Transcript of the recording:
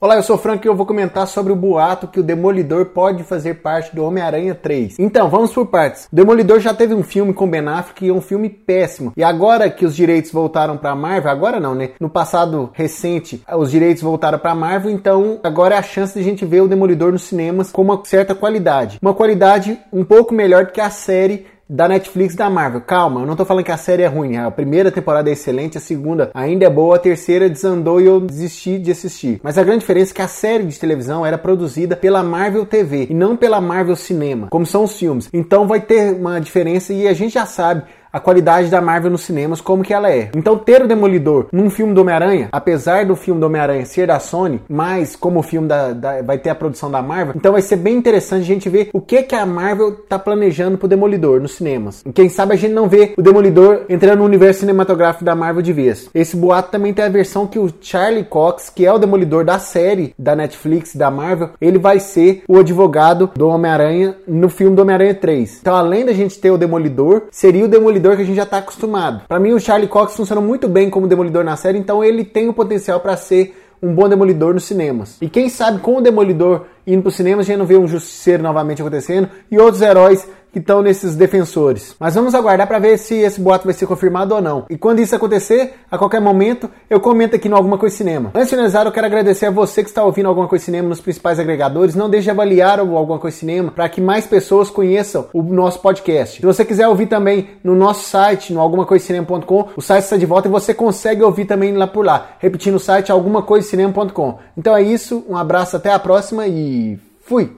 Olá, eu sou o Frank e eu vou comentar sobre o boato que o Demolidor pode fazer parte do Homem-Aranha 3. Então, vamos por partes. O Demolidor já teve um filme com Ben Affleck e é um filme péssimo. E agora que os direitos voltaram para Marvel, agora não, né? No passado recente, os direitos voltaram para Marvel, então agora é a chance de a gente ver o Demolidor nos cinemas com uma certa qualidade. Uma qualidade um pouco melhor do que a série da Netflix da Marvel. Calma, eu não tô falando que a série é ruim. A primeira temporada é excelente, a segunda ainda é boa, a terceira desandou e eu desisti de assistir. Mas a grande diferença é que a série de televisão era produzida pela Marvel TV e não pela Marvel Cinema, como são os filmes. Então vai ter uma diferença e a gente já sabe a qualidade da Marvel nos cinemas como que ela é. Então ter o Demolidor num filme do Homem-Aranha, apesar do filme do Homem-Aranha ser da Sony, mas como o filme da, da, vai ter a produção da Marvel, então vai ser bem interessante a gente ver o que que a Marvel tá planejando pro Demolidor nos cinemas. E quem sabe a gente não vê o Demolidor entrando no universo cinematográfico da Marvel de vez. Esse boato também tem a versão que o Charlie Cox, que é o Demolidor da série da Netflix da Marvel, ele vai ser o advogado do Homem-Aranha no filme do Homem-Aranha 3. Então além da gente ter o Demolidor, seria o Demolidor Demolidor que a gente já está acostumado. Para mim, o Charlie Cox funciona muito bem como Demolidor na série, então ele tem o potencial para ser um bom Demolidor nos cinemas. E quem sabe com o Demolidor indo para os cinemas a gente não vê um Justiceiro novamente acontecendo e outros heróis que estão nesses defensores. Mas vamos aguardar para ver se esse boato vai ser confirmado ou não. E quando isso acontecer, a qualquer momento, eu comento aqui no Alguma Coisa Cinema. Antes de finalizar, eu quero agradecer a você que está ouvindo Alguma Coisa Cinema nos principais agregadores. Não deixe de avaliar o Alguma Coisa Cinema para que mais pessoas conheçam o nosso podcast. Se você quiser ouvir também no nosso site, no algumacoisacinema.com, o site está de volta e você consegue ouvir também lá por lá. Repetindo o site algumacoisacinema.com. Então é isso, um abraço, até a próxima e fui!